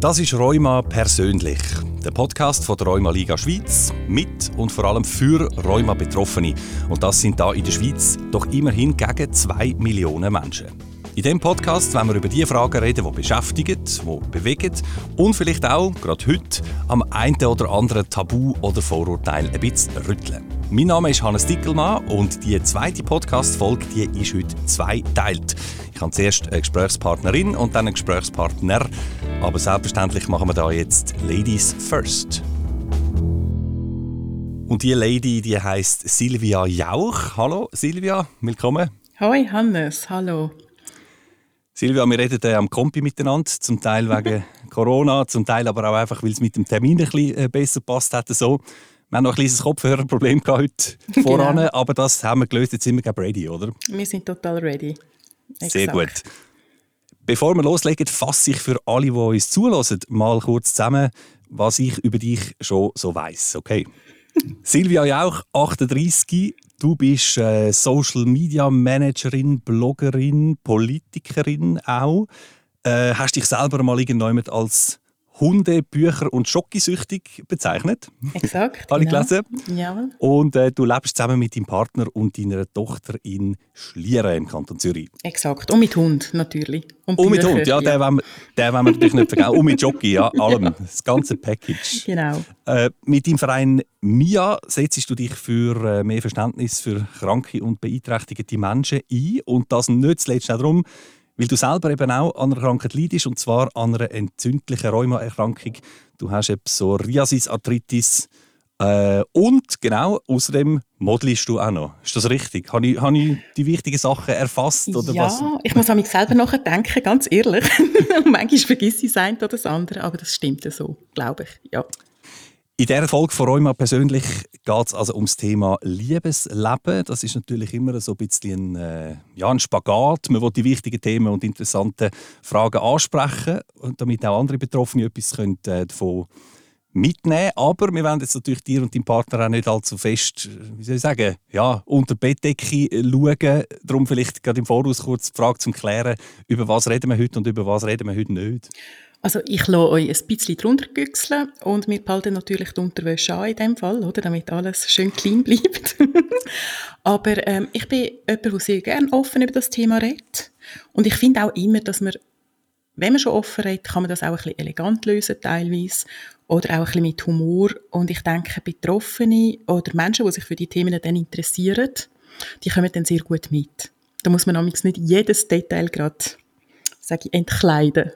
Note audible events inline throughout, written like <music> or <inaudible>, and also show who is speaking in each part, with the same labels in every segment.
Speaker 1: Das ist Rheuma persönlich, der Podcast von der Rheuma Liga Schweiz mit und vor allem für Rheuma Betroffene. Und das sind da in der Schweiz doch immerhin gegen zwei Millionen Menschen. In diesem Podcast wollen wir über die Fragen reden, die beschäftigen, die bewegen und vielleicht auch, gerade heute, am einen oder anderen Tabu oder Vorurteil ein bisschen rütteln. Mein Name ist Hannes Dickelmann und die zweite Podcast-Folge ist heute zweiteilt. Ich habe zuerst eine Gesprächspartnerin und dann einen Gesprächspartner. Aber selbstverständlich machen wir da jetzt Ladies First. Und die Lady, die heißt Silvia Jauch. Hallo Silvia, willkommen.
Speaker 2: Hoi Hannes, hallo.
Speaker 1: Silvia, wir reden äh, am Kompi miteinander, zum Teil <laughs> wegen Corona, zum Teil aber auch einfach, weil es mit dem Termin ein bisschen äh, besser passt hat. So. Wir haben noch ein kleines Kopfhörerproblem heute <laughs> voran, genau. aber das haben wir gelöst. Jetzt sind wir ready, oder?
Speaker 2: Wir sind total ready.
Speaker 1: Exakt. Sehr gut. Bevor wir loslegen, fasse ich für alle, die uns zulassen, mal kurz zusammen, was ich über dich schon so weiß. Okay. Silvia Jauch, 38, Du bist äh, Social Media Managerin, Bloggerin, Politikerin auch. Äh, hast dich selber mal irgendjemand als Hunde, Bücher und Schokisüchtig bezeichnet.
Speaker 2: Exakt.
Speaker 1: Ich genau. gelesen.
Speaker 2: Ja.
Speaker 1: Und äh, du lebst zusammen mit deinem Partner und deiner Tochter in Schlieren im Kanton Zürich.
Speaker 2: Exakt. Und mit Hund natürlich.
Speaker 1: Und, und mit Hund, ja, ja. Den, wollen wir, den wollen wir natürlich nicht vergessen. Und mit Jockey, ja, allem. Ja. Das ganze Package.
Speaker 2: Genau.
Speaker 1: Äh, mit dem Verein MIA setzt du dich für äh, mehr Verständnis für kranke und beeinträchtigte Menschen ein. Und das nicht zuletzt auch darum, weil du selber eben auch an einer Krankheit leidest, und zwar an einer entzündlichen Rheumaerkrankung. Du hast eben Psoriasis, Arthritis äh, und genau, außerdem modelst du auch noch. Ist das richtig? Habe ich, habe ich die wichtigen Sachen erfasst? Oder
Speaker 2: ja,
Speaker 1: was?
Speaker 2: ich muss an mich selber nachdenken, ganz ehrlich. <laughs> Manchmal vergesse ich das eine oder das andere, aber das stimmt so, glaube ich. Ja.
Speaker 1: In dieser Folge von Rheuma persönlich geht es also ums Thema Liebesleben. Das ist natürlich immer so ein bisschen ein, äh, ja, ein Spagat. Man will die wichtigen Themen und interessanten Fragen ansprechen, damit auch andere Betroffene etwas können, äh, davon mitnehmen Aber wir wollen jetzt natürlich dir und deinem Partner auch nicht allzu fest, wie soll ich sagen, ja, unter Bettdecke schauen. Darum vielleicht gerade im Voraus kurz die Frage zum Klären, über was reden wir heute und über was reden wir heute nicht.
Speaker 2: Also ich lasse euch ein bisschen drunter güchseln und wir behalten natürlich die Unterwäsche an in dem Fall, oder, damit alles schön clean bleibt. <laughs> Aber ähm, ich bin jemand, der sehr gerne offen über das Thema redet. Und ich finde auch immer, dass man, wenn man schon offen redet, kann man das auch ein bisschen elegant lösen teilweise oder auch ein bisschen mit Humor. Und ich denke, Betroffene oder Menschen, die sich für die Themen dann interessieren, die kommen dann sehr gut mit. Da muss man nämlich nicht jedes Detail gerade, sage ich, entkleiden.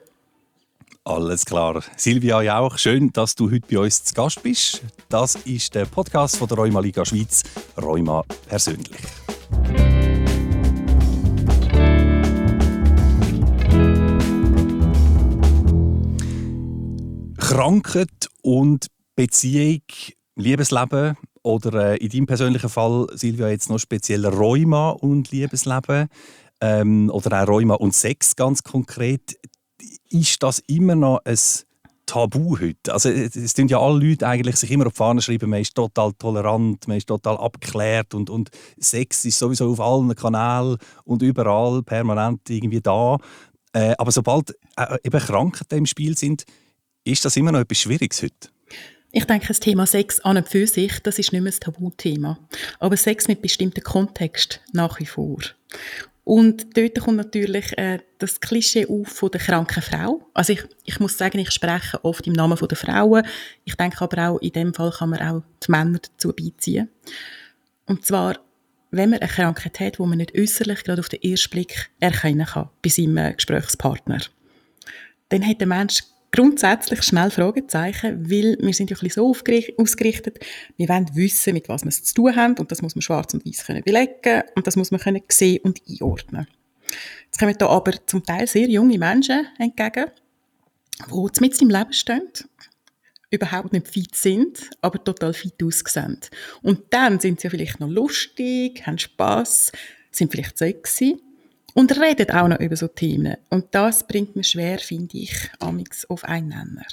Speaker 1: Alles klar. Silvia Jauch, schön, dass du heute bei uns zu Gast bist. Das ist der Podcast von der Rheuma Liga Schweiz, Rheuma persönlich. Krankheit und Beziehung, Liebesleben oder äh, in deinem persönlichen Fall, Silvia, jetzt noch speziell Rheuma und Liebesleben ähm, oder auch Rheuma und Sex ganz konkret ist das immer noch ein Tabu heute. Also es tun ja alle Leute eigentlich sich immer auf die Fahne schreiben, man ist total tolerant, man ist total abgeklärt und, und Sex ist sowieso auf allen Kanälen und überall permanent irgendwie da. Äh, aber sobald äh, eben Krankheiten im Spiel sind, ist das immer noch etwas Schwieriges heute.
Speaker 2: Ich denke, das Thema Sex an und für sich, das ist nicht mehr ein Tabuthema. Aber Sex mit bestimmten Kontext nach wie vor. Und dort kommt natürlich äh, das Klischee auf von der kranken Frau. Also ich, ich muss sagen, ich spreche oft im Namen der Frauen. Ich denke aber auch, in dem Fall kann man auch die Männer dazu beiziehen. Und zwar, wenn man eine Krankheit hat, die man nicht äußerlich gerade auf den ersten Blick erkennen kann bei seinem äh, Gesprächspartner, dann hat der Mensch grundsätzlich schnell Fragezeichen, weil wir sind ja ein bisschen so ausgerichtet, wir wollen wissen, mit was wir es zu tun haben und das muss man schwarz und weiß können belegen und das muss man können sehen und einordnen. Jetzt kommen da aber zum Teil sehr junge Menschen entgegen, die mit im Leben stehen, überhaupt nicht fit sind, aber total fit aussehen. Und dann sind sie ja vielleicht noch lustig, haben Spass, sind vielleicht sexy und redet auch noch über so Themen. Und das bringt mir schwer, finde ich, amix auf einen Nenner.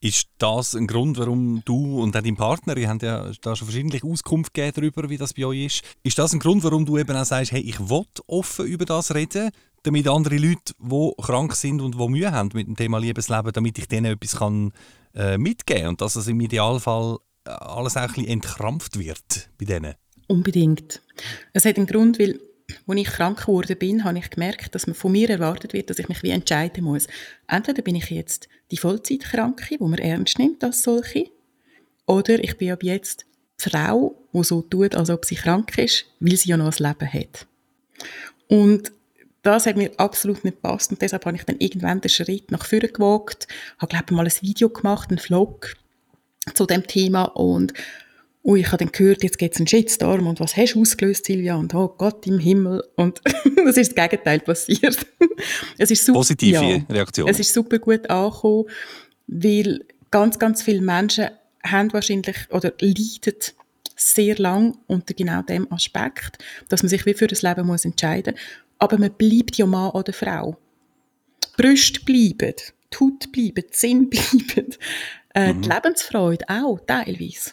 Speaker 1: Ist das ein Grund, warum du und auch dein Partner, ihr habt ja da schon verschiedentlich Auskunft gegeben darüber, wie das bei euch ist. Ist das ein Grund, warum du eben auch sagst, hey, ich will offen über das reden, damit andere Leute, die krank sind und die Mühe haben mit dem Thema Liebesleben, damit ich denen etwas kann, äh, mitgeben kann und dass es im Idealfall äh, alles auch ein bisschen entkrampft wird bei denen?
Speaker 2: Unbedingt. Es hat einen Grund, weil als ich krank geworden bin, habe ich gemerkt, dass man von mir erwartet wird, dass ich mich wie entscheiden muss. Entweder bin ich jetzt die Vollzeitkranke, wo man ernst nimmt als solche, oder ich bin ab jetzt die Frau, die so tut, als ob sie krank ist, weil sie ja noch ein Leben hat. Und das hat mir absolut nicht gepasst und deshalb habe ich dann irgendwann den Schritt nach vorne gewagt, habe glaube ich mal ein Video gemacht, einen Vlog zu dem Thema und oh, ich habe dann gehört, jetzt gibt es einen Shitstorm und was hast du ausgelöst, Silvia? Und oh Gott im Himmel. Und <laughs> das ist das Gegenteil passiert. <laughs>
Speaker 1: es ist super, Positive ja, Reaktion.
Speaker 2: Es ist super gut angekommen, weil ganz, ganz viele Menschen haben wahrscheinlich oder leiden sehr lang unter genau dem Aspekt, dass man sich wie für das Leben muss entscheiden muss. Aber man bleibt ja Mann oder Frau. Brüste bleiben, Haut bleiben, Sinn <laughs> bleiben, äh, mhm. die Lebensfreude auch teilweise.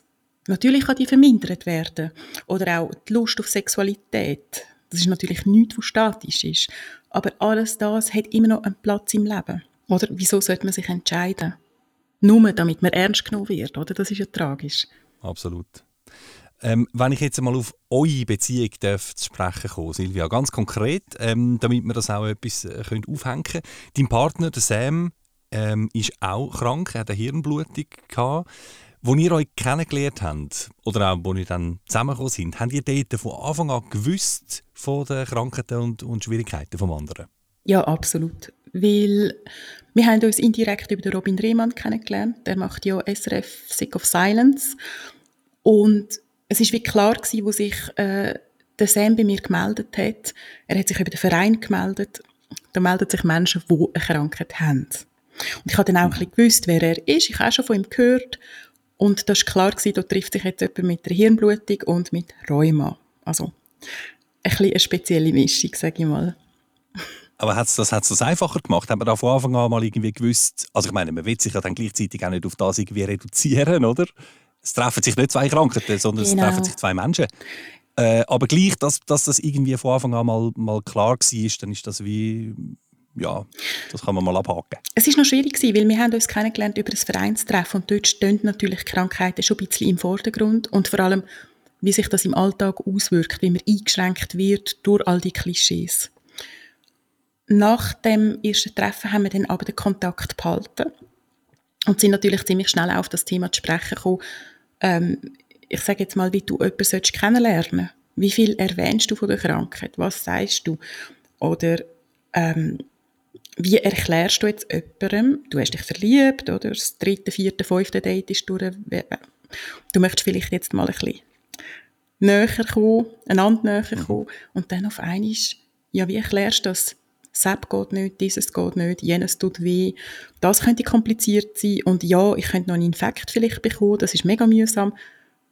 Speaker 2: Natürlich kann die vermindert werden. Oder auch die Lust auf Sexualität. Das ist natürlich nichts, was statisch ist. Aber alles das hat immer noch einen Platz im Leben. Oder wieso sollte man sich entscheiden? Nur damit man ernst genommen wird, oder? Das ist ja tragisch.
Speaker 1: Absolut. Ähm, wenn ich jetzt mal auf eure Beziehung darf zu sprechen kommen, Silvia, ganz konkret, ähm, damit wir das auch etwas äh, können aufhängen können. Dein Partner, der Sam, ähm, ist auch krank, er hat eine Hirnblutung gehabt. Als ihr euch kennengelernt habt, oder auch als ihr dann zusammengekommen sind, habt ihr dort von Anfang an gewusst von den Krankheiten und, und Schwierigkeiten vom anderen?
Speaker 2: Ja, absolut. Weil wir haben uns indirekt über Robin Rehmann kennengelernt. Der macht ja SRF Sick of Silence. Und es war wie klar gewesen, wo sich äh, der Sam bei mir gemeldet hat. Er hat sich über den Verein gemeldet. Da melden sich Menschen, die eine Krankheit haben. Und ich habe dann auch ein bisschen gewusst, wer er ist. Ich habe auch schon von ihm gehört. Und das war klar, gewesen, da trifft sich jetzt jemand mit der Hirnblutung und mit Rheuma. Also, ein bisschen eine spezielle Mischung, sage ich mal.
Speaker 1: Aber hat's das hat's das einfacher gemacht? Haben wir da von Anfang an mal irgendwie gewusst, also ich meine, man will sich ja dann gleichzeitig auch nicht auf das irgendwie reduzieren, oder? Es treffen sich nicht zwei Krankheiten, sondern genau. es treffen sich zwei Menschen. Äh, aber gleich, dass, dass das irgendwie von Anfang an mal, mal klar war, dann ist das wie ja, das kann man mal abhaken.
Speaker 2: Es ist noch schwierig weil wir haben uns kennengelernt über das Vereinstreffen und dort stehen natürlich Krankheiten schon ein bisschen im Vordergrund und vor allem, wie sich das im Alltag auswirkt, wie man eingeschränkt wird durch all die Klischees. Nach dem ersten Treffen haben wir dann aber den Kontakt behalten und sind natürlich ziemlich schnell auf das Thema zu sprechen gekommen. Ähm, ich sage jetzt mal, wie du jemanden kennenlernen. Wie viel erwähnst du von der Krankheit? Was sagst du? Oder ähm, wie erklärst du jetzt jemandem, du hast dich verliebt, oder das dritte, vierte, fünfte Date ist durch, du möchtest vielleicht jetzt mal ein bisschen näher kommen, einander näher mhm. kommen und dann auf einmal, ja, wie erklärst du das? Sepp geht nicht, dieses geht nicht, jenes tut weh. Das könnte kompliziert sein und ja, ich könnte noch einen Infekt vielleicht bekommen, das ist mega mühsam.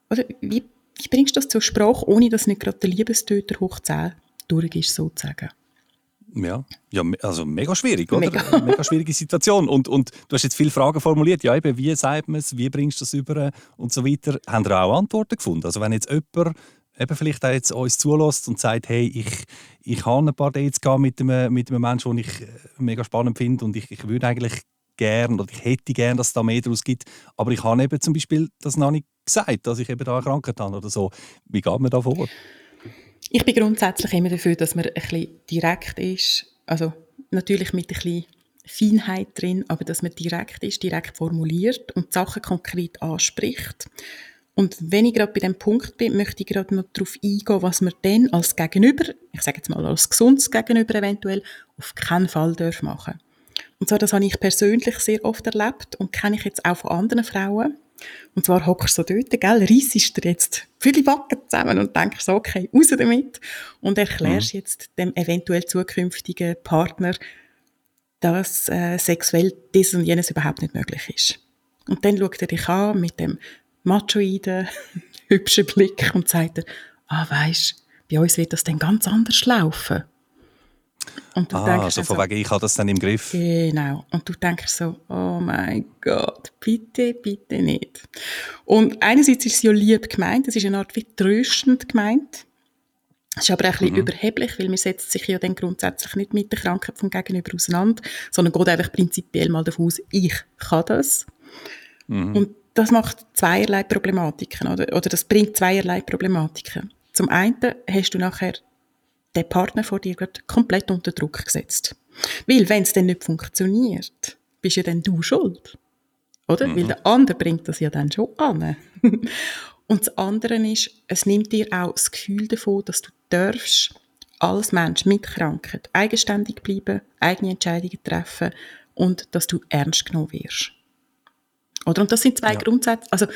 Speaker 2: Oder wie, wie bringst du das zur Sprache, ohne dass nicht gerade der Liebestöter hoch 10 durch ist, sozusagen?
Speaker 1: Ja, ja also mega schwierig, oder? Mega, <laughs> mega schwierige Situation. Und, und du hast jetzt viele Fragen formuliert. Ja, eben, wie sagt man es, wie bringst du das über und so weiter. Haben ihr auch Antworten gefunden? Also wenn jetzt jemand eben vielleicht auch jetzt uns zulässt und sagt, hey, ich, ich habe ein paar Dates mit einem, mit einem Menschen, den ich äh, mega spannend finde und ich, ich würde eigentlich gerne oder ich hätte gerne, dass es da mehr daraus gibt, aber ich habe eben zum Beispiel das noch nicht gesagt, dass ich eben da eine Krankheit habe oder so. Wie geht man da vor?
Speaker 2: Ich bin grundsätzlich immer dafür, dass man ein bisschen direkt ist. Also natürlich mit ein bisschen Feinheit drin, aber dass man direkt ist, direkt formuliert und die Sachen konkret anspricht. Und wenn ich gerade bei dem Punkt bin, möchte ich gerade noch darauf eingehen, was man dann als Gegenüber, ich sage jetzt mal als gesundes Gegenüber eventuell, auf keinen Fall darf machen. Und zwar, das habe ich persönlich sehr oft erlebt und kenne ich jetzt auch von anderen Frauen. Und zwar hockst du so dort, gell, reissest dir jetzt viele Backen zusammen und denkst so, okay, raus damit. Und erklärst mhm. jetzt dem eventuell zukünftigen Partner, dass äh, sexuell dieses und jenes überhaupt nicht möglich ist. Und dann schaut er dich an mit dem machoiden, <laughs> hübschen Blick und sagt er, ah, weisst, bei uns wird das dann ganz anders laufen. Und du
Speaker 1: ah,
Speaker 2: denkst
Speaker 1: so von wegen, ich habe das dann im Griff.
Speaker 2: Genau. Und du denkst so, oh mein Gott, bitte, bitte nicht. Und einerseits ist es ja lieb gemeint, es ist eine Art wie tröstend gemeint. Es ist aber auch ein bisschen
Speaker 1: Mhm.
Speaker 2: überheblich, weil man setzt sich ja dann grundsätzlich nicht mit der Krankheit vom Gegenüber auseinander, sondern geht einfach prinzipiell mal davon aus, ich kann das.
Speaker 1: Mhm.
Speaker 2: Und das macht zweierlei Problematiken, oder? Oder das bringt zweierlei Problematiken. Zum einen hast du nachher den Partner vor dir gerade komplett unter Druck gesetzt. Weil, wenn es dann nicht funktioniert, bist ja dann du schuld. Oder? Weil der andere bringt das ja dann schon an. <laughs> Und das andere ist, es nimmt dir auch das Gefühl davon, dass du darfst als Mensch mit Krankheit eigenständig bleiben, eigene Entscheidungen treffen und dass du ernst genommen wirst. Oder? Und das sind zwei
Speaker 1: Ja.
Speaker 2: Grundsätze, also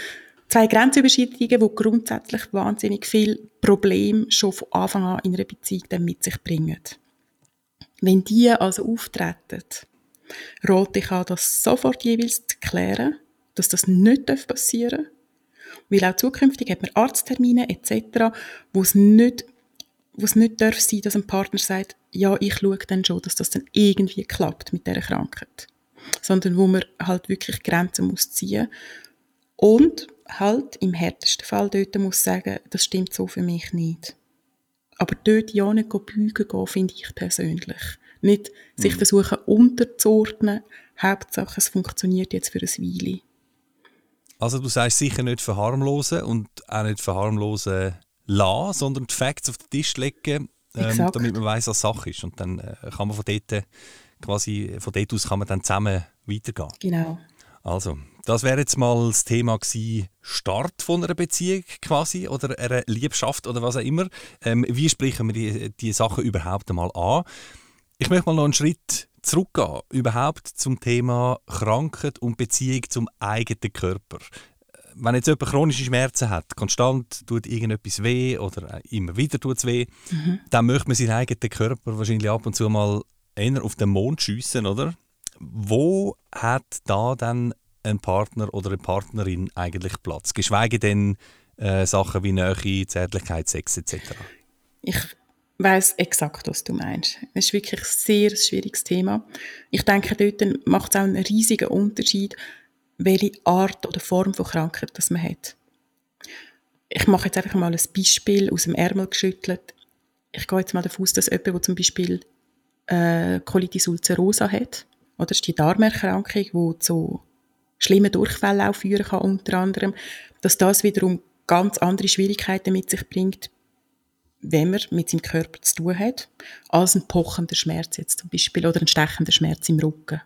Speaker 2: zwei Grenzüberschreitungen, die grundsätzlich wahnsinnig viel Probleme schon von Anfang an in einer Beziehung dann mit sich bringen. Wenn die also auftreten, rate ich an, das sofort jeweils zu klären, dass das nicht passieren darf. Weil auch zukünftig hat man Arzttermine etc., wo es nicht, wo es nicht darf sein, dass ein Partner sagt, ja, ich schaue dann schon, dass das dann irgendwie klappt mit dieser Krankheit. Sondern wo man halt wirklich Grenzen muss ziehen und halt im härtesten Fall dort muss sagen, das stimmt so für mich nicht. Aber dort ja nicht beugen gehen, finde ich persönlich. Nicht sich versuchen unterzuordnen, Hauptsache es funktioniert jetzt für ein Weile.
Speaker 1: Also du sagst sicher nicht verharmlosen und auch nicht verharmlosen lassen, sondern die Facts auf den Tisch legen, ähm, damit man weiß, was Sache ist. Und dann äh, kann man von dort äh, quasi, von dort aus kann man dann zusammen weitergehen.
Speaker 2: Genau.
Speaker 1: Also, das wäre jetzt mal das Thema gewesen, Start von einer Beziehung quasi oder einer Liebschaft oder was auch immer. Ähm, wie sprechen wir die, die Sachen überhaupt einmal an? Ich möchte mal noch einen Schritt zurückgehen, überhaupt zum Thema Krankheit und Beziehung zum eigenen Körper. Wenn jetzt jemand chronische Schmerzen hat, konstant tut irgendetwas weh oder immer wieder tut es weh, dann möchte man seinen eigenen Körper wahrscheinlich ab und zu mal eher auf den Mond schiessen, oder? Wo hat da dann ein Partner oder eine Partnerin eigentlich Platz? Geschweige denn äh, Sachen wie Nähe, Zärtlichkeit, Sex etc.
Speaker 2: Ich weiß exakt, was du meinst. Es ist wirklich ein sehr schwieriges Thema. Ich denke, dort macht es auch einen riesigen Unterschied, welche Art oder Form von Krankheit das man hat. Ich mache jetzt einfach mal ein Beispiel aus dem Ärmel geschüttelt. Ich gehe jetzt mal davon aus, dass jemand, der zum Beispiel äh, Colitis ulcerosa hat, oder das ist die Darmerkrankung, die zu schlimmen Durchfällen auch führen kann, unter anderem, dass das wiederum ganz andere Schwierigkeiten mit sich bringt, wenn man mit seinem Körper zu tun hat, als ein pochender Schmerz jetzt zum Beispiel oder ein stechender Schmerz im Rücken.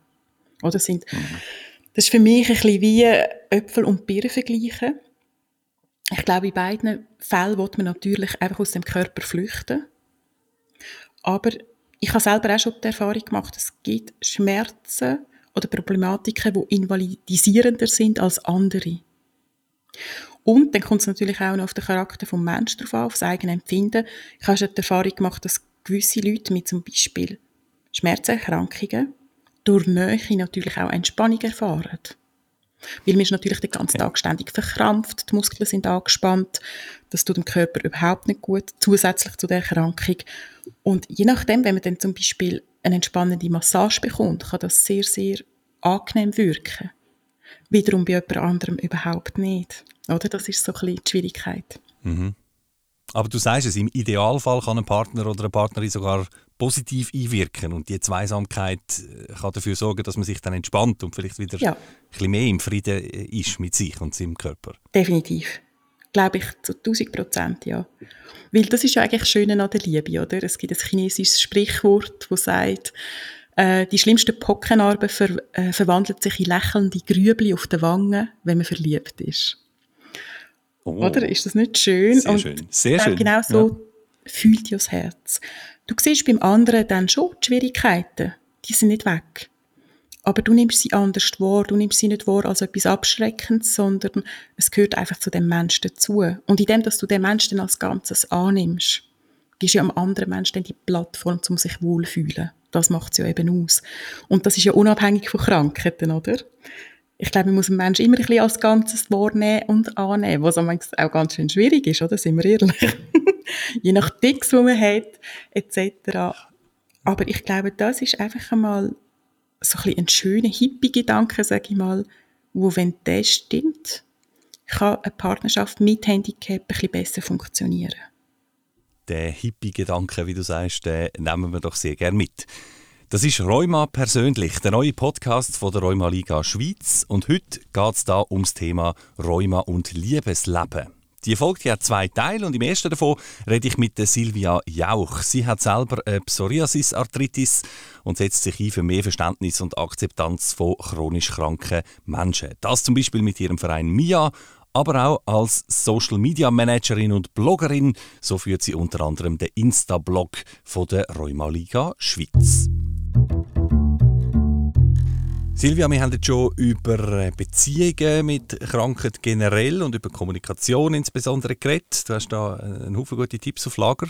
Speaker 2: Oder sind, Das ist für mich ein bisschen wie Äpfel und Birnen vergleichen. Ich glaube, in beiden Fällen wird man natürlich einfach aus dem Körper flüchten. Aber ich habe selber auch schon die Erfahrung gemacht, es gibt Schmerzen oder Problematiken, die invalidisierender sind als andere. Und dann kommt es natürlich auch noch auf den Charakter des Menschen drauf an, auf das eigene Empfinden. Ich habe schon die Erfahrung gemacht, dass gewisse Leute mit zum Beispiel Schmerzerkrankungen durch Nähe natürlich auch Entspannung erfahren. Weil man ist natürlich den ganzen Tag ständig verkrampft, die Muskeln sind angespannt, das tut dem Körper überhaupt nicht gut, zusätzlich zu der Erkrankung. Und je nachdem, wenn man dann zum Beispiel eine entspannende Massage bekommt, kann das sehr, sehr angenehm wirken. Wiederum bei jemand anderem überhaupt nicht. Oder? Das ist so ein bisschen die Schwierigkeit.
Speaker 1: Mhm. Aber du sagst es, im Idealfall kann ein Partner oder eine Partnerin sogar positiv einwirken und die Zweisamkeit äh, kann dafür sorgen, dass man sich dann entspannt und vielleicht wieder
Speaker 2: Ja.
Speaker 1: ein bisschen mehr im Frieden äh, ist mit sich und seinem Körper.
Speaker 2: Definitiv. Glaube ich zu 1000 Prozent, ja. Weil das ist ja eigentlich das Schöne an der Liebe, oder? Es gibt ein chinesisches Sprichwort, das sagt, äh, die schlimmsten Pockennarben ver äh, verwandeln sich in lächelnde Grübli auf den Wangen, wenn man verliebt ist.
Speaker 1: Oh,
Speaker 2: Oder? Ist das nicht schön?
Speaker 1: Sehr schön. Sehr schön.
Speaker 2: Genau so fühlt ja das Herz. Du siehst beim anderen dann schon die Schwierigkeiten. Die sind nicht weg. Aber du nimmst sie anders wahr. Du nimmst sie nicht wahr als etwas Abschreckendes, sondern es gehört einfach zu dem Menschen dazu. Und indem, dass du den Menschen als Ganzes annimmst, gibst du ja am anderen Menschen dann die Plattform, um sich wohlzufühlen. Das macht es ja eben aus. Und das ist ja unabhängig von Krankheiten, oder? Ich glaube, man muss einen Menschen immer ein bisschen als Ganzes wahrnehmen und annehmen, was auch ganz schön schwierig ist, oder? Sind wir ehrlich? <laughs> Je nach Dicks, die man hat, etc. Aber ich glaube, das ist einfach einmal so ein, ein schöner Hippie-Gedanke, sage ich mal, wo, wenn der stimmt, kann eine Partnerschaft mit Handicap ein bisschen besser funktionieren.
Speaker 1: Den Hippie-Gedanke, wie du sagst, den nehmen wir doch sehr gerne mit. Das ist Rheuma persönlich, der neue Podcast von der Rheuma Liga Schweiz. Und heute geht es da ums Thema Rheuma und Liebesleben. Die Folge hat zwei Teile und im ersten davon rede ich mit Silvia Jauch. Sie hat selber eine Psoriasis-Arthritis und setzt sich ein für mehr Verständnis und Akzeptanz von chronisch kranken Menschen. Das zum Beispiel mit ihrem Verein MIA, aber auch als Social Media Managerin und Bloggerin. So führt sie unter anderem den Insta-Blog der Rheuma Liga Schweiz. Silvia, wir haben jetzt schon über äh, Beziehungen mit Krankheit generell und über Kommunikation insbesondere geredet. Du hast da äh, einen Haufen gute Tipps auf Lager.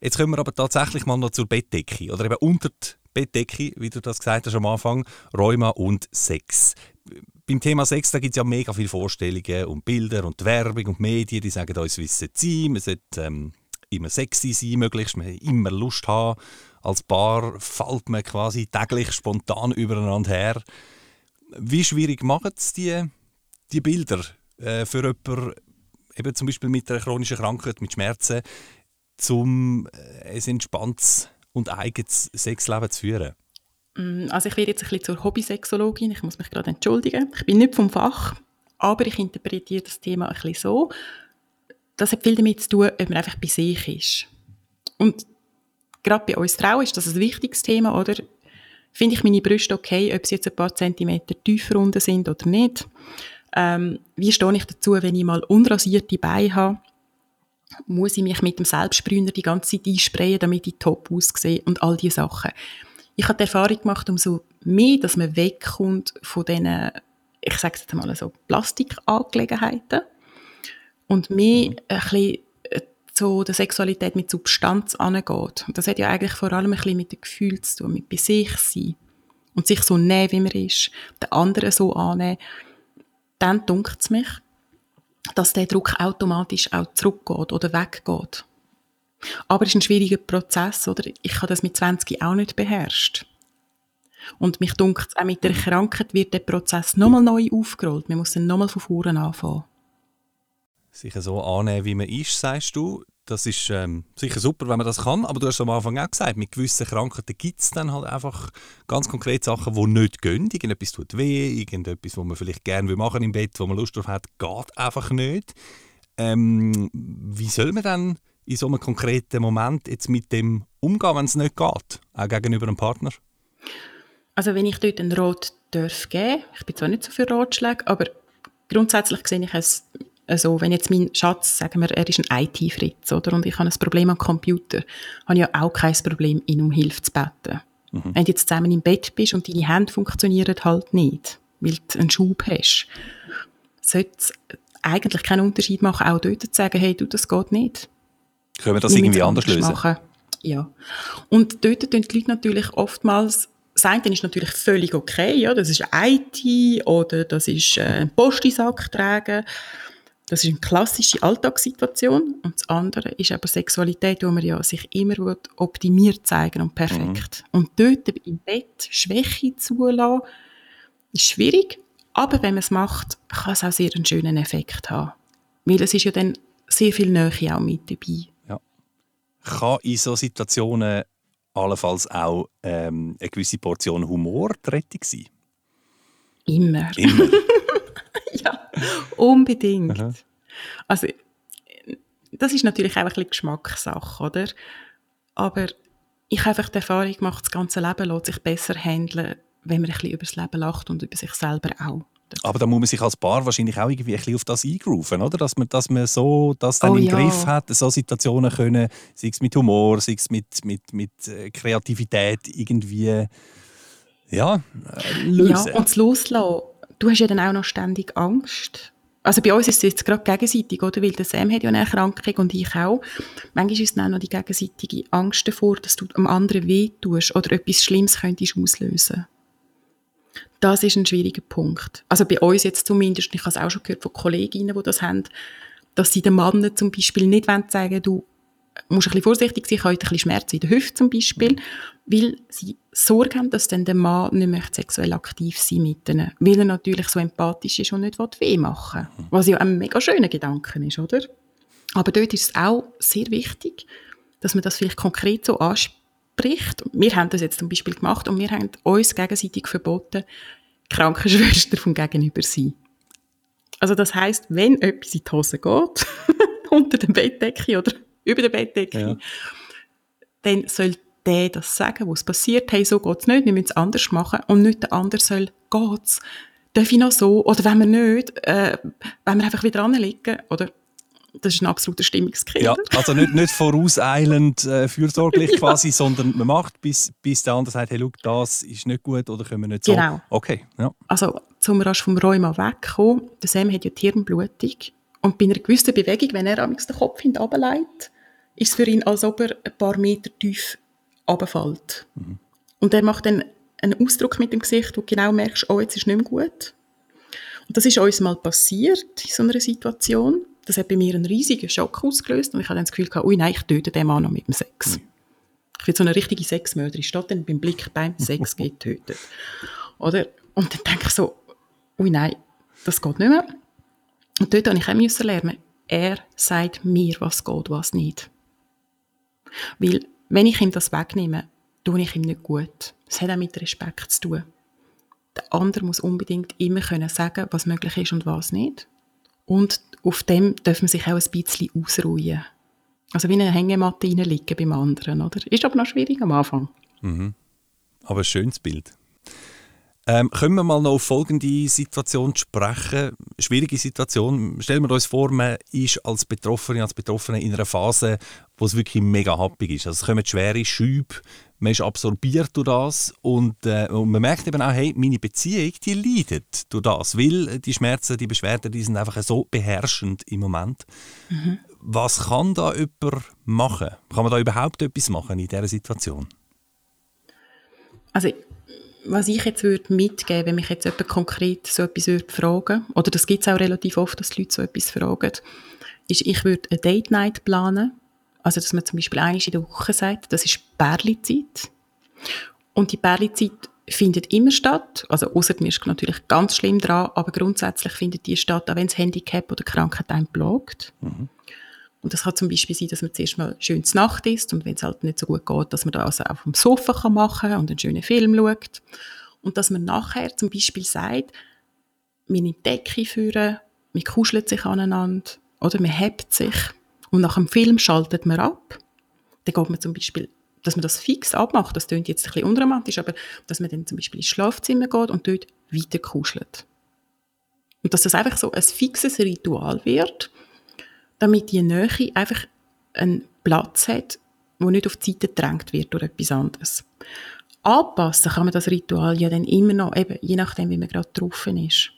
Speaker 1: Jetzt kommen wir aber tatsächlich mal noch zur Bettdecke oder eben unter die Bettdecke, wie du das gesagt hast am Anfang, Rheuma und Sex. Beim Thema Sex gibt es ja mega viele Vorstellungen und Bilder und Werbung und Medien, die sagen uns, wie es sein. Man sollte ähm, immer sexy sein, möglichst, man immer Lust haben als Paar fällt man quasi täglich spontan übereinander her. Wie schwierig machen es die, die Bilder äh, für jemanden, eben zum Beispiel mit einer chronischen Krankheit, mit Schmerzen, um äh, ein entspanntes und eigenes Sexleben zu führen?
Speaker 2: Mm, also ich werde jetzt ein bisschen zur Hobbysexologin, ich muss mich gerade entschuldigen. Ich bin nicht vom Fach, aber ich interpretiere das Thema ein bisschen so. Das hat viel damit zu tun, ob man einfach bei sich ist. Und gerade bei uns Frauen ist das ein wichtiges Thema, oder? Finde ich meine Brüste okay, ob sie jetzt ein paar Zentimeter tiefer unten sind oder nicht? Ähm, wie stehe ich dazu, wenn ich mal unrasierte Beine habe? Muss ich mich mit dem Selbstsprüher die ganze Zeit einsprayen, damit ich top aussehe und all diese Sachen. Ich habe die Erfahrung gemacht, umso mehr, dass man wegkommt von diesen, ich sage jetzt mal so, Plastikangelegenheiten und mehr ein bisschen zu der Sexualität mit Substanz angeht. Und das hat ja eigentlich vor allem ein bisschen mit dem Gefühl zu tun, mit bei sich sein. Und sich so nehmen, wie man ist, den anderen so annehmen. Dann dunkt es mich, dass der Druck automatisch auch zurückgeht oder weggeht. Aber es ist ein schwieriger Prozess, oder? Ich habe das mit 20 auch nicht beherrscht. Und mich dunkt auch mit der Krankheit wird der Prozess nochmal neu aufgerollt. Man muss dann nochmal von vorne anfangen
Speaker 1: sich so annehmen, wie man ist, sagst du. Das ist ähm, sicher super, wenn man das kann, aber du hast am Anfang auch gesagt, mit gewissen Krankheiten gibt es dann halt einfach ganz konkret Sachen, die nicht gehen. Irgendetwas tut weh, irgendetwas, was man vielleicht gerne machen im Bett, wo man Lust drauf hat, geht einfach nicht. Ähm, wie soll man dann in so einem konkreten Moment jetzt mit dem umgehen, wenn es nicht geht, auch gegenüber einem Partner?
Speaker 2: Also wenn ich dort einen Rot darf ich bin zwar nicht so für Ratschläge, aber grundsätzlich sehe ich es also, wenn jetzt mein Schatz, sagen wir, er ist ein IT-Fritz, oder? Und ich habe ein Problem am Computer, habe ich ja auch kein Problem, ihn um Hilfe zu beten. Mhm. Wenn du jetzt zusammen im Bett bist und deine Hände funktionieren halt nicht, weil du einen Schub hast, sollte es eigentlich keinen Unterschied machen, auch dort zu sagen, hey, du, das geht nicht.
Speaker 1: Können wir das irgendwie anders lösen? Machen.
Speaker 2: Ja. Und dort tun die Leute natürlich oftmals das ist natürlich völlig okay, ja, das ist IT oder das ist äh, ein Postisack tragen. Das ist eine klassische Alltagssituation. Und das andere ist aber Sexualität, wo man ja sich immer optimiert zeigen und perfekt. Mhm. Und dort im Bett Schwäche zulassen, ist schwierig. Aber wenn man es macht, kann es auch sehr einen schönen Effekt haben. Weil es ist ja dann sehr viel Nähe auch mit dabei.
Speaker 1: Ja. Kann in solchen Situationen allenfalls auch ähm, eine gewisse Portion Humor die Rettung sein?
Speaker 2: Immer.
Speaker 1: Immer. <laughs> <laughs>
Speaker 2: unbedingt. Aha. Also, das ist natürlich auch ein bisschen Geschmackssache, oder? Aber ich habe einfach die Erfahrung gemacht, das ganze Leben lässt sich besser handeln, wenn man ein bisschen über das Leben lacht und über sich selber auch.
Speaker 1: Aber da muss man sich als Paar wahrscheinlich auch irgendwie ein bisschen auf das eingrooven, oder? Dass man, dass man so das dann oh, im ja. Griff hat, so Situationen können, sei es mit Humor, sei es mit, mit, mit äh, Kreativität irgendwie ja, äh, lösen.
Speaker 2: Ja, und das Loslassen du hast ja dann auch noch ständig Angst. Also bei uns ist es jetzt gerade gegenseitig, oder? Weil der Sam hat ja eine Erkrankung und ich auch. Manchmal ist es dann auch noch die gegenseitige Angst davor, dass du am anderen weh tust oder etwas Schlimmes könntest auslösen. Das ist ein schwieriger Punkt. Also bei uns jetzt zumindest, ich habe es auch schon gehört von Kolleginnen, die das haben, dass sie den Männern zum Beispiel nicht sagen wollen, du, musst ein bisschen vorsichtig sein, kann ein bisschen Schmerzen in der Hüfte zum Beispiel, weil sie Sorge haben, dass dann der Mann nicht mehr sexuell aktiv sein mit ihnen, weil er natürlich so empathisch ist und nicht weh machen will. Was ja ein mega schöner Gedanke ist, oder? Aber dort ist es auch sehr wichtig, dass man das vielleicht konkret so anspricht. Wir haben das jetzt zum Beispiel gemacht und wir haben uns gegenseitig verboten, Krankenschwester vom Gegenüber sein. Also das heißt, wenn etwas in die Hose geht, <laughs> unter der Bettdecke oder über der Bettdecke, ja. dann soll der das sagen, was passiert, hey, so geht's nicht, wir müssen es anders machen und nicht der andere soll, geht's, darf ich noch so, oder wenn wir nicht, äh, wenn wir einfach wieder anlegen, oder das ist ein absoluter Stimmungskiller.
Speaker 1: Ja, also nicht, nicht vorauseilend, äh, fürsorglich <laughs> ja. quasi, sondern man macht, bis, bis der andere sagt, hey, schau, das ist nicht gut oder können wir nicht so.
Speaker 2: Genau.
Speaker 1: Okay, ja.
Speaker 2: Also, zum rasch vom Rheuma wegkommen, der Sam hat ja Hirnblutung und bei einer gewissen Bewegung, wenn er den Kopf hinunterlegt, ist es für ihn, als ob er ein paar Meter tief runterfällt. Mhm. Und er macht dann einen Ausdruck mit dem Gesicht, wo du genau merkst, oh, jetzt ist es nicht mehr gut. Und das ist uns mal passiert in so einer Situation das hat bei mir einen riesigen Schock ausgelöst und ich hatte dann das Gefühl gehabt, ui nein, ich töte den Mann noch mit dem Sex. Mhm. Ich bin so eine richtige Sexmörderin, statt dann beim Blick beim Sex <laughs> getötet. Oder? Und dann denke ich so, ui nein, das geht nicht mehr. Und dort musste ich auch lernen, er sagt mir, was geht, was nicht. Weil, wenn ich ihm das wegnehme, tue ich ihm nicht gut. Das hat auch mit Respekt zu tun. Der andere muss unbedingt immer können sagen, was möglich ist und was nicht. Und auf dem darf man sich auch ein bisschen ausruhen. Also wie eine Hängematte reinliegen beim anderen, oder? Ist aber noch schwierig am Anfang.
Speaker 1: Mhm. Aber ein schönes Bild. Ähm, können wir mal noch auf folgende Situation sprechen? Schwierige Situation. Stellen wir uns vor, man ist als Betroffene, als Betroffene in einer Phase, wo es wirklich mega happig ist. Also es kommen schwere Schübe, man ist absorbiert durch das und, äh, und, man merkt eben auch, hey, meine Beziehung, die leidet durch das, weil die Schmerzen, die Beschwerden, die sind einfach so beherrschend im Moment. Mhm. Was kann da jemand machen? Kann man da überhaupt etwas machen in dieser Situation?
Speaker 2: Also was ich jetzt würde mitgeben, wenn mich jetzt jemand konkret so etwas würde fragen, oder das gibt es auch relativ oft, dass die Leute so etwas fragen, ist, ich würde eine Date Night planen, also dass man zum Beispiel einiges in der Woche sagt, das ist Bärli-Zeit. Und die Bärli-Zeit findet immer statt, also außer mir ist natürlich ganz schlimm dran, aber grundsätzlich findet die statt, auch wenn das Handicap oder Krankheit einen plagt. Mhm. Und das kann zum Beispiel sein, dass man zuerst mal schön zur Nacht isst und wenn es halt nicht so gut geht, dass man das also auf dem Sofa kann machen und einen schönen Film schaut. Und dass man nachher zum Beispiel sagt, man nimmt die Decke führen, man kuschelt sich aneinander oder man hebt sich und nach dem Film schaltet man ab. Dann geht man zum Beispiel, dass man das fix abmacht, das klingt jetzt ein bisschen unromantisch, aber dass man dann zum Beispiel ins Schlafzimmer geht und dort weiter kuschelt. Und dass das einfach so ein fixes Ritual wird, damit die Nähe einfach einen Platz hat, wo nicht auf die Seite gedrängt wird durch etwas anderes. Anpassen kann man das Ritual ja dann immer noch, eben, je nachdem, wie man gerade drauf ist.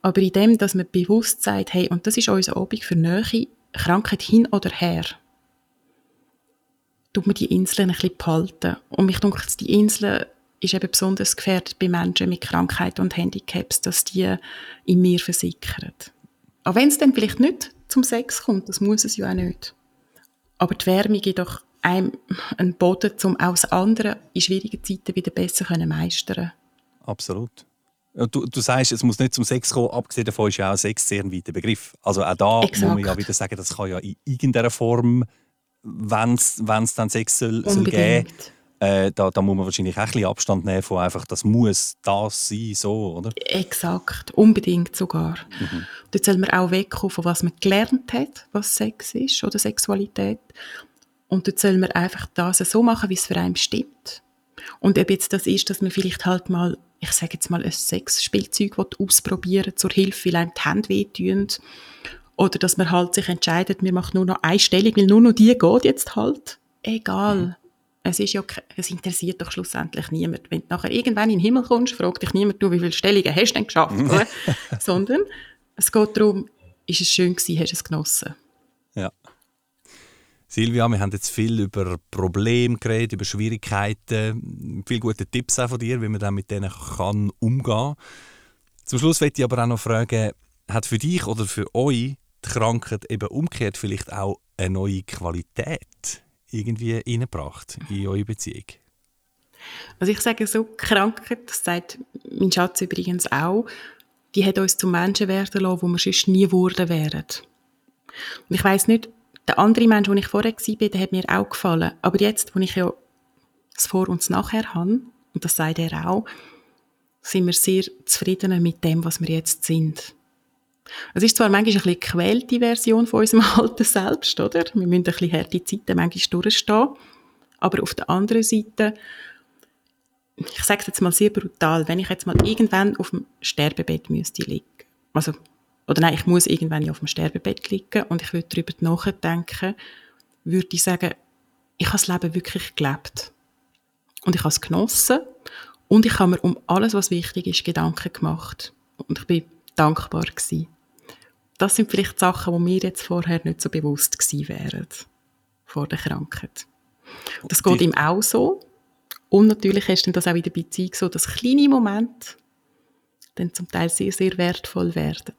Speaker 2: Aber in dem, dass man bewusst sagt, hey, und das ist unser Abend für Nähe, Krankheit hin oder her, tut man die Inseln ein bisschen behalten. Und mich denke, die Inseln ist eben besonders gefährdet bei Menschen mit Krankheiten und Handicaps, dass die in mir versickern. Auch wenn es dann vielleicht nicht zum Sex kommt. Das muss es ja auch nicht. Aber die Wärme gibt doch einem einen Boden, um aus anderen in schwierigen Zeiten wieder besser können meistern
Speaker 1: Absolut. Du, du sagst, es muss nicht zum Sex kommen, abgesehen davon ist ja auch Sex sehr ein weiter Begriff. Also auch da Exakt. muss man ja wieder sagen, das kann ja in irgendeiner Form, wenn es dann Sex soll, soll geben äh, da, da muss man wahrscheinlich auch ein bisschen Abstand nehmen von einfach, das muss das sein, so, oder?
Speaker 2: Exakt, unbedingt sogar. Mhm. Dort soll man auch wegkommen von was man gelernt hat, was Sex ist oder Sexualität. Und dort soll man einfach das so machen, wie es für einen stimmt. Und ob jetzt das ist, dass man vielleicht halt mal, ich sage jetzt mal, ein Sexspielzeug ausprobieren zur Hilfe, weil einem die Hände wehtun. Oder dass man halt sich entscheidet, wir machen nur noch eine Stellung, weil nur noch die geht jetzt halt. Egal. Mhm es, ist ja, es interessiert doch schlussendlich niemand. Wenn du nachher irgendwann in den Himmel kommst, fragt dich niemand, du, wie viele Stellungen hast du denn geschafft? <laughs> Sondern es geht darum, ist es schön gewesen, hast du es genossen?
Speaker 1: Ja. Silvia, wir haben jetzt viel über Probleme geredet, über Schwierigkeiten, viele gute Tipps auch von dir, wie man dann mit denen kann umgehen kann. Zum Schluss möchte ich aber auch noch fragen, hat für dich oder für euch die Krankheit eben umgekehrt vielleicht auch eine neue Qualität irgendwie reingebracht in eure Beziehung?
Speaker 2: Also ich sage so, Krankheit, das sagt mein Schatz übrigens auch, die hat uns zum Menschen werden lassen, wo wir sonst nie geworden wären. Und ich weiß nicht, der andere Mensch, den ich vorher war, der hat mir auch gefallen. Aber jetzt, wo ich ja das Vor- und das Nachher habe, und das sagt er auch, sind wir sehr zufrieden mit dem, was wir jetzt sind. Es ist zwar manchmal eine gequälte Version von unserem <laughs> alten Selbst, oder? Wir müssen ein bisschen harte Zeiten manchmal durchstehen. Aber auf der anderen Seite, ich sage es jetzt mal sehr brutal, wenn ich jetzt mal irgendwann auf dem Sterbebett müsste liegen, also, oder nein, ich muss irgendwann auf dem Sterbebett liegen und ich würde darüber nachdenken, würde ich sagen, ich habe das Leben wirklich gelebt. Und ich habe es genossen und ich habe mir um alles, was wichtig ist, Gedanken gemacht. Und ich bin dankbar gewesen. Das sind vielleicht Sachen, die mir jetzt vorher nicht so bewusst gewesen wären. Vor der Krankheit. Das geht ihm auch so. Und natürlich ist dann das auch in der Beziehung so, dass kleine Momente dann zum Teil sehr, sehr wertvoll werden.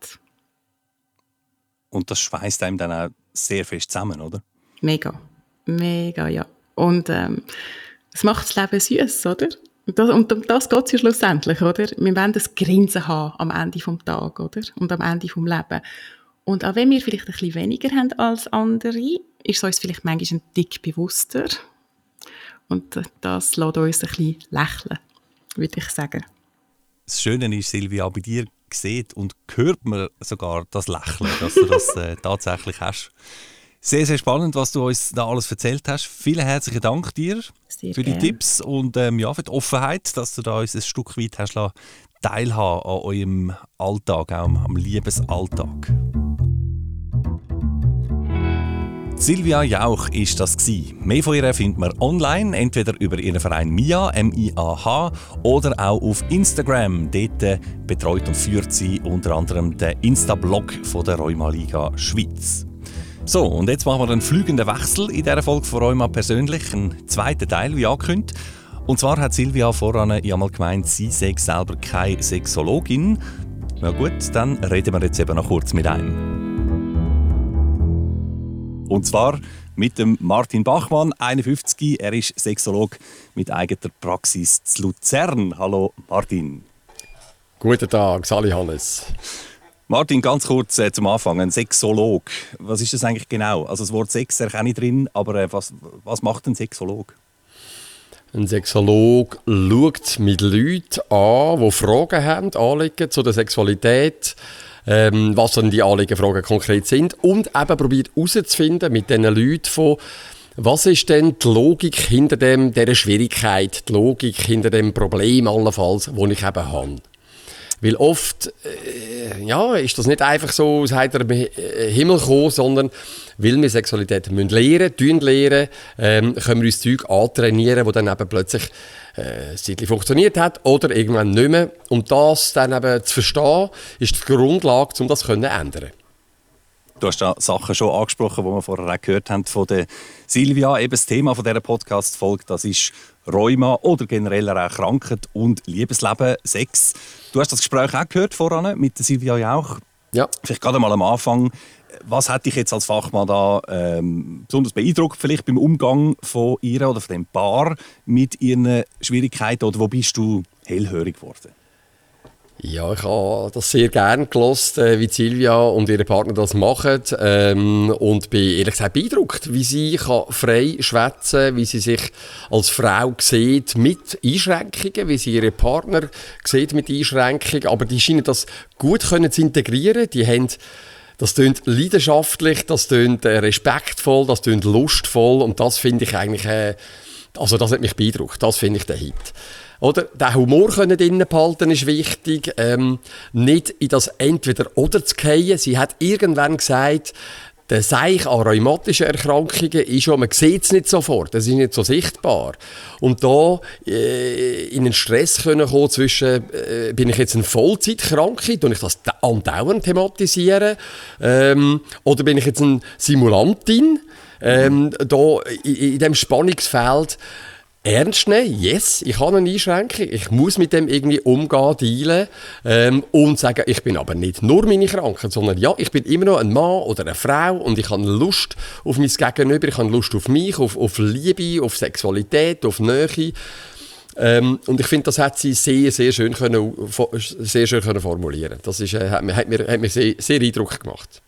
Speaker 1: Und das schweißt einem dann auch sehr fest zusammen, oder?
Speaker 2: Mega. Mega, ja. Und ähm, es macht das Leben süß, oder? Und, das, und um das geht es ja schlussendlich, oder? Wir wollen das Grinsen haben am Ende des Tages, oder? Und am Ende des Lebens. Und auch wenn wir vielleicht ein bisschen weniger haben als andere, ist es uns vielleicht manchmal ein Tick bewusster. Und das lässt uns ein bisschen lächeln, würde ich sagen.
Speaker 1: Das Schöne ist, Silvia, bei dir sieht und hört man sogar das Lächeln, dass du das äh, <laughs> tatsächlich hast. Sehr, sehr spannend, was du uns da alles erzählt hast. Vielen herzlichen Dank dir sehr für die gern. Tipps und ähm, ja, für die Offenheit, dass du da uns ein Stück weit hast teilhaben an eurem Alltag, auch am Liebesalltag. Silvia Jauch ist das gsi. Mehr von ihr findet man online, entweder über ihren Verein MIA, M-I-A-H, oder auch auf Instagram. Dort betreut und führt sie unter anderem den Insta-Blog der Rheuma Liga Schweiz. So, und jetzt machen wir einen flügenden Wechsel in dieser Folge von Rheuma persönlich, einen zweiten Teil, wie angekündigt. Und zwar hat Silvia voran ja mal gemeint, sie sei selber keine Sexologin. Na gut, dann reden wir jetzt eben noch kurz mit einem. Und zwar mit dem Martin Bachmann, 51. Er ist Sexolog mit eigener Praxis zu Luzern. Hallo Martin.
Speaker 3: Guten Tag, Sali Hannes.
Speaker 1: Martin, ganz kurz äh, zum Anfang. Ein Sexolog. Was ist das eigentlich genau? Also das Wort Sex erkenne ich drin, aber äh, was, was macht ein Sexolog?
Speaker 3: Ein Sexolog schaut mit Leuten an, die Fragen haben, Anliegen zu der Sexualität ähm, was dann die Anliegenfragen konkret sind und eben probiert herauszufinden mit diesen Leuten von was ist denn die Logik hinter dem, dieser Schwierigkeit, die Logik hinter dem Problem allenfalls, das ich eben habe? Weil oft äh, ja, ist das nicht einfach so aus heiterem Himmel gekommen, sondern weil wir Sexualität müssen lernen, tun lernen, ähm, können wir uns Zeug antrainieren, wo dann eben plötzlich äh, Zeitlich funktioniert hat oder irgendwann nicht mehr. Um das dann eben zu verstehen, ist die Grundlage, um das zu ändern.
Speaker 1: Du hast da Sachen schon angesprochen, die wir vorher auch gehört haben von der Silvia. Eben das Thema von dieser Podcast-Folge, das ist Rheuma oder generell auch Krankheit und Liebesleben, Sex. Du hast das Gespräch auch gehört voran mit der Silvia Jauch. Ja. Vielleicht gerade mal am Anfang was hat dich jetzt als Fachmann da ähm, besonders beeindruckt, vielleicht beim Umgang von ihr oder von dem Paar mit ihren Schwierigkeiten? Oder wo bist du hellhörig geworden?
Speaker 3: Ja, ich habe das sehr gerne gelost, äh, wie Silvia und ihre Partner das machen ähm, und bin ehrlich gesagt beeindruckt, wie sie kann frei schwätzen, wie sie sich als Frau sieht mit Einschränkungen, wie sie ihre Partner sieht mit Einschränkungen, aber die scheinen das gut können zu integrieren. Die haben das tönt leidenschaftlich, das tönt äh, respektvoll, das tönt lustvoll und das finde ich eigentlich, äh, also das hat mich beeindruckt, das finde ich der Hit. Oder der Humor können drinnen behalten ist wichtig, ähm, nicht in das Entweder-Oder zu fallen. Sie hat irgendwann gesagt, der Seich an rheumatischen Erkrankungen ist schon, man sieht es nicht sofort, das ist nicht so sichtbar. Und da äh, in einen Stress können kommen zwischen, äh, bin ich jetzt ein Vollzeitkranke, tue ich das andauernd thematisieren, ähm, oder bin ich jetzt eine Simulantin, ähm, da in, in diesem Spannungsfeld, ernst nehmen, yes, ich habe eine Einschränkung, ich muss mit dem irgendwie umgehen, dealen ähm, und sagen, ich bin aber nicht nur meine Krankheit, sondern ja, ich bin immer noch ein Mann oder eine Frau und ich habe Lust auf mein Gegenüber, ich habe Lust auf mich, auf, auf Liebe, auf Sexualität, auf Nähe. Ähm, und ich finde, das hat sie sehr, sehr schön, können, sehr schön können formulieren Das ist, äh, hat, mir, hat, mir, hat mir sehr, sehr Eindruck gemacht.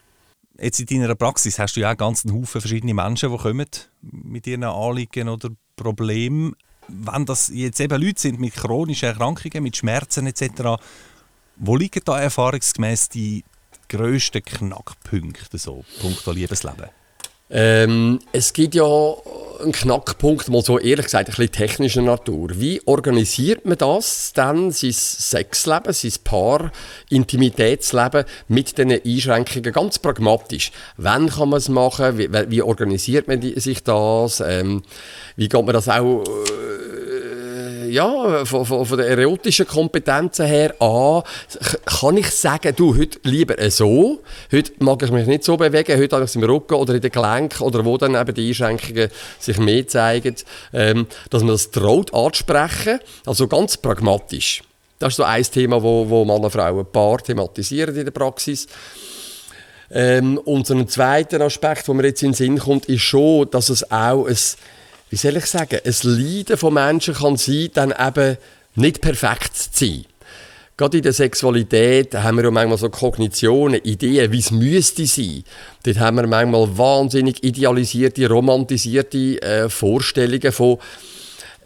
Speaker 1: Jetzt in deiner Praxis hast du ja einen ganzen Haufen verschiedene Menschen, die kommen mit ihren Anliegen oder Problem, wenn das jetzt eben Leute sind mit chronischen Erkrankungen, mit Schmerzen etc., wo liegen da erfahrungsgemäß die grössten Knackpunkte so, punkto Liebesleben?
Speaker 3: Ähm, es gibt ja einen Knackpunkt, mal so ehrlich gesagt, ein bisschen technischer Natur. Wie organisiert man das dann, sein Sexleben, sein Paar, Intimitätsleben mit diesen Einschränkungen ganz pragmatisch? Wann kann man es machen? Wie, wie organisiert man sich das? Ähm, wie geht man das auch... Äh, ja, von, von, von den erotischen Kompetenzen her an, kann ich sagen, du, heute lieber so, heute mag ich mich nicht so bewegen, heute habe ich es im Rücken oder in den Gelenken oder wo dann eben die Einschränkungen sich mehr zeigen, ähm, dass man das traut anzusprechen, also ganz pragmatisch. Das ist so ein Thema, wo, wo Mann und Frau ein Paar thematisieren in der Praxis. Ähm, und so ein zweiter Aspekt, der mir jetzt in den Sinn kommt, ist schon, dass es auch ein wie soll ich sagen, ein Leiden von Menschen kann sein, dann eben nicht perfekt zu sein. Gerade in der Sexualität haben wir ja manchmal so Kognitionen, Ideen, wie es müsste sein. Dort haben wir manchmal wahnsinnig idealisierte, romantisierte äh, Vorstellungen von,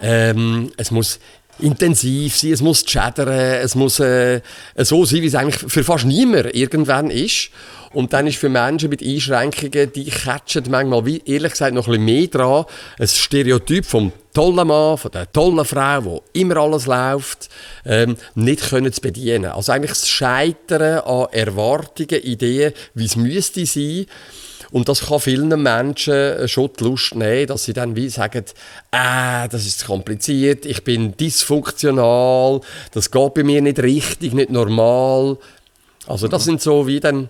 Speaker 3: ähm, es muss intensiv sein, es muss chattern, es muss äh, so sein, wie es eigentlich für fast niemand irgendwann ist. Und dann ist für Menschen mit Einschränkungen, die catchen manchmal, wie ehrlich gesagt, noch ein bisschen mehr dran. Ein Stereotyp vom tollen Mann, von der tollen Frau, wo immer alles läuft, ähm, nicht können zu bedienen. Also eigentlich das Scheitern an Erwartungen, Ideen, wie es müsste sein. Und das kann vielen Menschen schon die Lust nehmen, dass sie dann wie sagen, äh, das ist kompliziert, ich bin dysfunktional, das geht bei mir nicht richtig, nicht normal. Also das sind so wie dann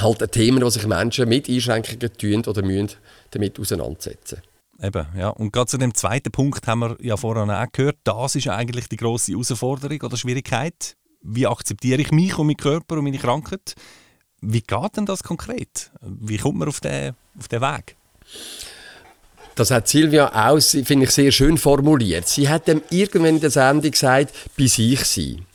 Speaker 3: halt Themen, die sich Menschen mit Einschränkungen tun oder müssen damit auseinandersetzen.
Speaker 1: Eben, ja. Und gerade zu dem zweiten Punkt haben wir ja vorhin auch gehört, das ist eigentlich die grosse Herausforderung oder Schwierigkeit. Wie akzeptiere ich mich und meinen Körper und meine Krankheit? Wie geht denn das konkret? Wie kommt man auf den, auf den Weg?
Speaker 3: Das hat Silvia auch, finde ich, sehr schön formuliert. Sie hat dem irgendwann in der Sendung gesagt, bei sich sein.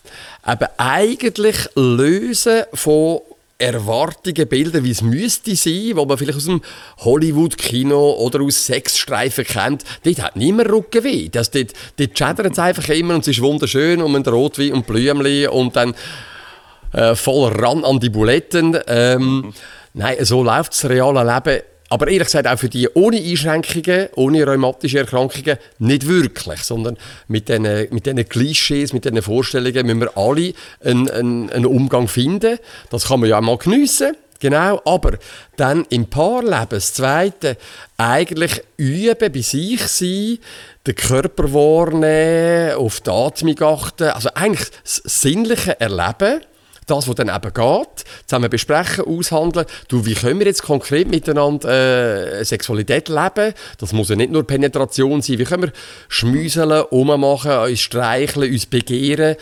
Speaker 3: Aber eigentlich lösen von Erwartungen bilden, wie es müsste sein, wo man vielleicht aus dem Hollywood-Kino oder aus Sexstreifen kennt. Dort hat niemand Rückenweh. Dort, dort schädert es einfach immer und es ist wunderschön und man Rotwein und Blümchen und dann äh, voll ran an die Buletten. Ähm, nein, so läuft das reale Leben aber ehrlich gesagt auch für die ohne Einschränkungen, ohne rheumatische Erkrankungen nicht wirklich, sondern mit diesen, mit diesen Klischees, mit diesen Vorstellungen müssen wir alle einen, einen, einen Umgang finden. Das kann man ja auch mal geniessen. Genau, aber dann im Paarleben, das Zweite, eigentlich üben, bei sich sein, den Körper wahrnehmen, auf die Atmung achten, also eigentlich das sinnliche Erleben das, was dann eben geht, zusammen besprechen, aushandeln. Du, wie können wir jetzt konkret miteinander äh, Sexualität leben? Das muss ja nicht nur Penetration sein. Wie können wir schmüseln, ummachen, uns streicheln, uns begehren?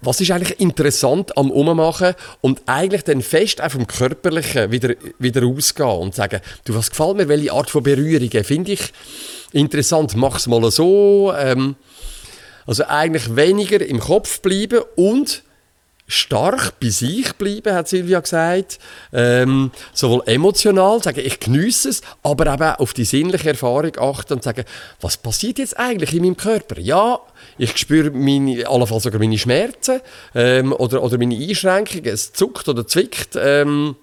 Speaker 3: Was ist eigentlich interessant am Ummachen und eigentlich dann fest auch vom Körperlichen wieder, wieder ausgehen und sagen, du, was gefällt mir, welche Art von Berührungen finde ich interessant, mach es mal so. Ähm, also eigentlich weniger im Kopf bleiben und stark bei sich bleiben, hat Silvia gesagt. Ähm, sowohl emotional, sagen, ich genieße es, aber eben auf die sinnliche Erfahrung achten und sagen, was passiert jetzt eigentlich in meinem Körper? Ja, ich spüre meine, allenfalls sogar meine Schmerzen ähm, oder, oder meine Einschränkungen, es zuckt oder zwickt. Ähm,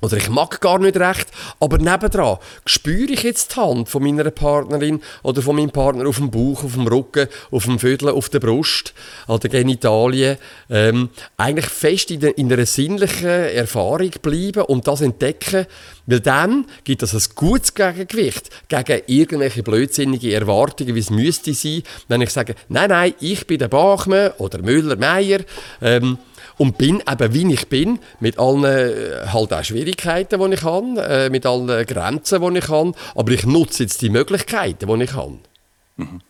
Speaker 3: oder ich mag gar nicht recht, aber nebendran spüre ich jetzt die Hand von meiner Partnerin oder von meinem Partner auf dem Bauch, auf dem Rücken, auf dem Vödel, auf der Brust, an den Genitalien. Ähm, eigentlich fest in, der, in einer sinnlichen Erfahrung bleiben und das entdecken, weil dann gibt es ein gutes Gegengewicht gegen irgendwelche blödsinnige Erwartungen, wie es müsste sein, wenn ich sage, nein, nein, ich bin der Bachmann oder Müller, Meier, ähm, und bin eben wie ich bin, mit allen äh, halt auch Schwierigkeiten, die ich habe, äh, mit allen Grenzen, die ich habe, aber ich nutze jetzt die Möglichkeiten, die ich habe.
Speaker 1: Mhm.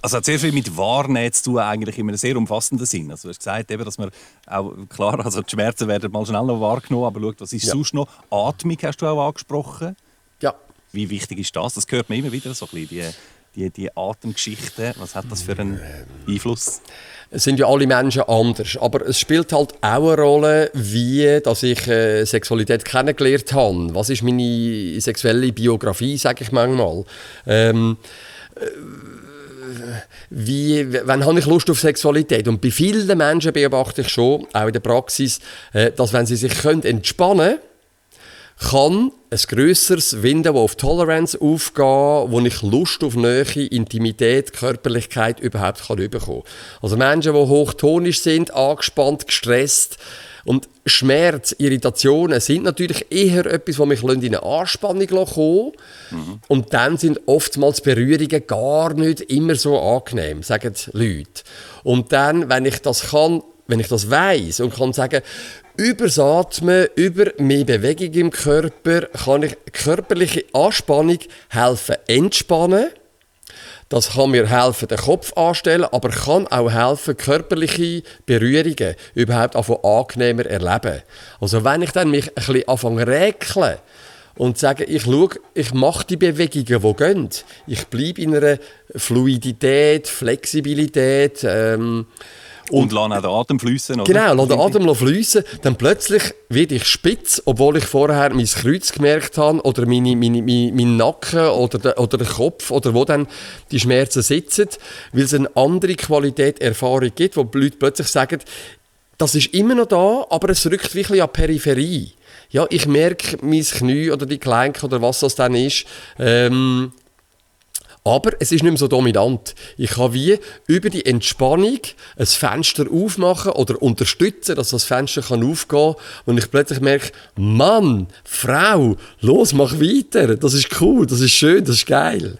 Speaker 1: Also hat sehr viel mit Wahrnehmen zu tun, eigentlich in einem sehr umfassenden Sinn. Also du hast gesagt, eben, dass man auch, klar, also die Schmerzen werden mal schnell noch wahrgenommen, aber schaut, was ist ja. sonst noch? Atmung hast du auch angesprochen.
Speaker 3: Ja.
Speaker 1: Wie wichtig ist das? Das hört man immer wieder so ein bisschen, die, die, die Atemgeschichten. Was hat das für einen Einfluss?
Speaker 3: Sind ja alle Menschen anders, aber es spielt halt auch eine Rolle, wie dass ich äh, Sexualität kennengelernt habe. Was ist meine sexuelle Biografie, sage ich manchmal. Ähm, äh, wie, wann habe ich Lust auf Sexualität? Und bei vielen Menschen beobachte ich schon, auch in der Praxis, äh, dass wenn sie sich können entspannen können, kann ein grösseres Window of Tolerance aufgehen, wo ich Lust auf Nähe, Intimität, Körperlichkeit überhaupt kann bekommen kann. Also Menschen, die hochtonisch sind, angespannt, gestresst, und Schmerz, Irritationen sind natürlich eher etwas, was mich in eine Anspannung kommen mhm. Und dann sind oftmals Berührungen gar nicht immer so angenehm, sagen die Leute. Und dann, wenn ich das kann, wenn ich das weiß und kann sagen, über das Atmen, über mehr Bewegung im Körper, kann ich körperliche Anspannung helfen entspannen das kann mir helfen, den Kopf anstellen, aber kann auch helfen, körperliche Berührungen überhaupt angenehmer erleben. Also wenn ich dann mich ein bisschen anfange räkeln und sage, ich schaue, ich mache die Bewegungen, die gehen. Ich bleibe in einer Fluidität, Flexibilität, ähm,
Speaker 1: und, und auch den Atem fließen.
Speaker 3: Genau, lasse den Atem fließen. Dann plötzlich werde ich spitz, obwohl ich vorher mein Kreuz gemerkt habe oder meine, meine, meine, meinen Nacken oder, der, oder den Kopf oder wo dann die Schmerzen sitzen, weil es eine andere Qualität Erfahrung gibt, wo die Leute plötzlich sagen, das ist immer noch da, aber es rückt wirklich an die Peripherie. Ja, ich merke mein Knie oder die Gelenke oder was das dann ist, ähm, aber es ist nicht mehr so dominant. Ich kann wie über die Entspannung ein Fenster aufmachen oder unterstützen, dass das Fenster kann aufgehen kann und ich plötzlich merke, Mann, Frau, los, mach weiter. Das ist cool, das ist schön, das ist geil.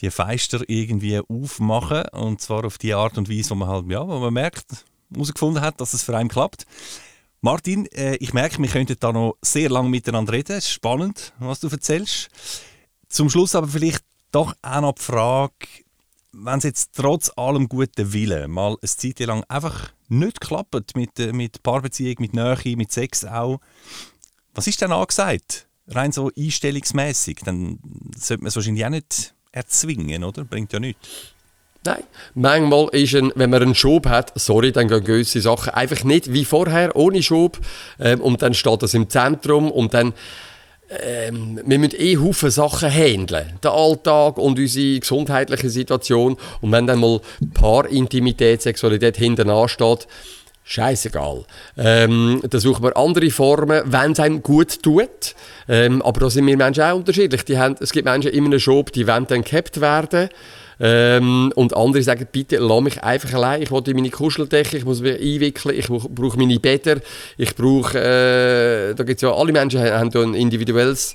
Speaker 1: Die Fenster irgendwie aufmachen und zwar auf die Art und Weise, wo man halt, ja, wo man merkt, herausgefunden hat, dass es für einen klappt. Martin, äh, ich merke, wir könnten da noch sehr lange miteinander reden. Es ist spannend, was du erzählst. Zum Schluss aber vielleicht doch auch noch die Frage, wenn es jetzt trotz allem guten Willen mal eine Zeit lang einfach nicht klappt mit, äh, mit Paarbeziehung, mit Nähe, mit Sex auch, was ist denn angesagt? Rein so einstellungsmäßig, dann sollte man es wahrscheinlich auch nicht erzwingen, oder? Bringt ja nichts.
Speaker 3: Nein, manchmal ist ein, wenn man einen Schub hat, sorry, dann gehen gewisse Sachen einfach nicht wie vorher, ohne Schub. Ähm, und dann steht das im Zentrum und dann ähm, wir müssen eh Haufen Sachen handeln. Den Alltag und unsere gesundheitliche Situation. Und wenn dann mal Paarintimität, Sexualität hinten ansteht, scheißegal. Ähm, da suchen wir andere Formen, wenn es einem gut tut. Ähm, aber da sind wir Menschen auch unterschiedlich. Die haben, es gibt Menschen in einem Job, die wollen dann gehabt werden. Ähm, und andere sagen, bitte lass mich einfach allein. Ich will in meine Kuscheldecke, ich muss mich einwickeln, ich brauche meine Bäder, ich brauche, äh, da gibt's ja, alle Menschen haben ja ein individuelles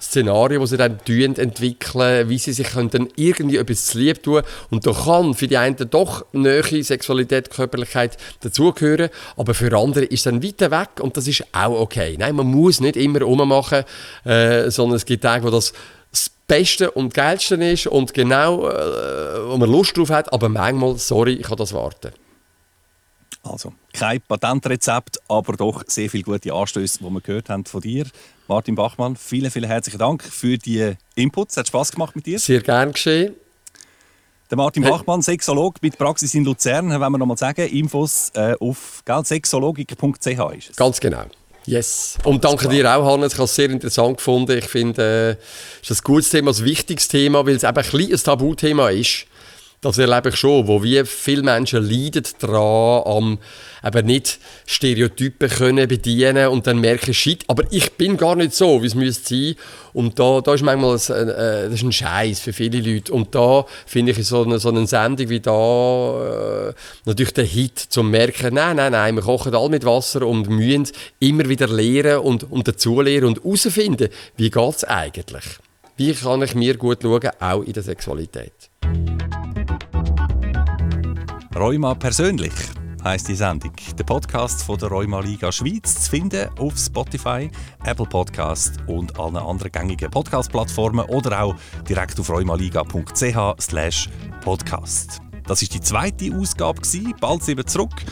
Speaker 3: Szenario, das sie dann entwickeln, wie sie sich dann irgendwie etwas zu lieb tun. Und da kann für die einen doch Nähe, Sexualität, Körperlichkeit dazugehören, aber für andere ist dann weiter weg und das ist auch okay. Nein, man muss nicht immer rummachen, äh, sondern es gibt Tage, wo das Beste und Geilste ist und genau, äh, wo man Lust drauf hat, aber manchmal, sorry, ich kann das warten.
Speaker 1: Also, kein Patentrezept, aber doch sehr viele gute Anstöße, die wir gehört haben von dir. Martin Bachmann, vielen, vielen herzlichen Dank für die Inputs. Es hat Spass gemacht mit dir.
Speaker 3: Sehr gern geschehen.
Speaker 1: Der Martin hey. Bachmann, Sexolog mit Praxis in Luzern, wenn wir noch mal sagen, Infos äh, auf sexologik.ch ist es.
Speaker 3: Ganz genau. Yes. Und danke dir auch, Hannes. Ich habe es sehr interessant gefunden. Ich finde, es äh, ist ein gutes Thema, ein wichtiges Thema, weil es eben ein kleines Tabuthema ist. Das erlebe ich schon, wo wie viele Menschen leiden daran, am eben nicht Stereotypen können bedienen und dann merken, shit, aber ich bin gar nicht so, wie es müsste sein. Und da, da ist manchmal ein, äh, das ist ein Scheiß für viele Leute. Und da finde ich so eine, so eine Sendung wie da äh, natürlich der Hit, zum merken, nein, nein, nein, wir kochen alle mit Wasser und müssen immer wieder lernen und, und dazulernen und herausfinden, wie geht es eigentlich. Wie kann ich mir gut schauen, auch in der Sexualität.
Speaker 1: Rheuma persönlich heisst die Sendung. Der Podcast von der Rheuma Liga Schweiz zu finden auf Spotify, Apple Podcast und allen anderen gängigen Podcast-Plattformen oder auch direkt auf rheumaliga.ch podcast. Das ist die zweite Ausgabe, bald sind wir zurück.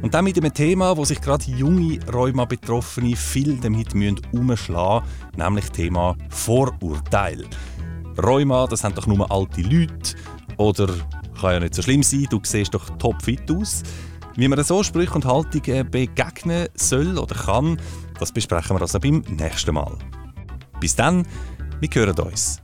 Speaker 1: Und dann mit einem Thema, wo sich gerade junge Rheuma-Betroffene viel damit umschlagen müssen, nämlich Thema Vorurteil. Rheuma, das sind doch nur alte Leute oder kann ja nicht so schlimm sein, du siehst doch topfit aus. Wie man so Sprüche und Haltungen begegnen soll oder kann, das besprechen wir also beim nächsten Mal. Bis dann, wir hören uns.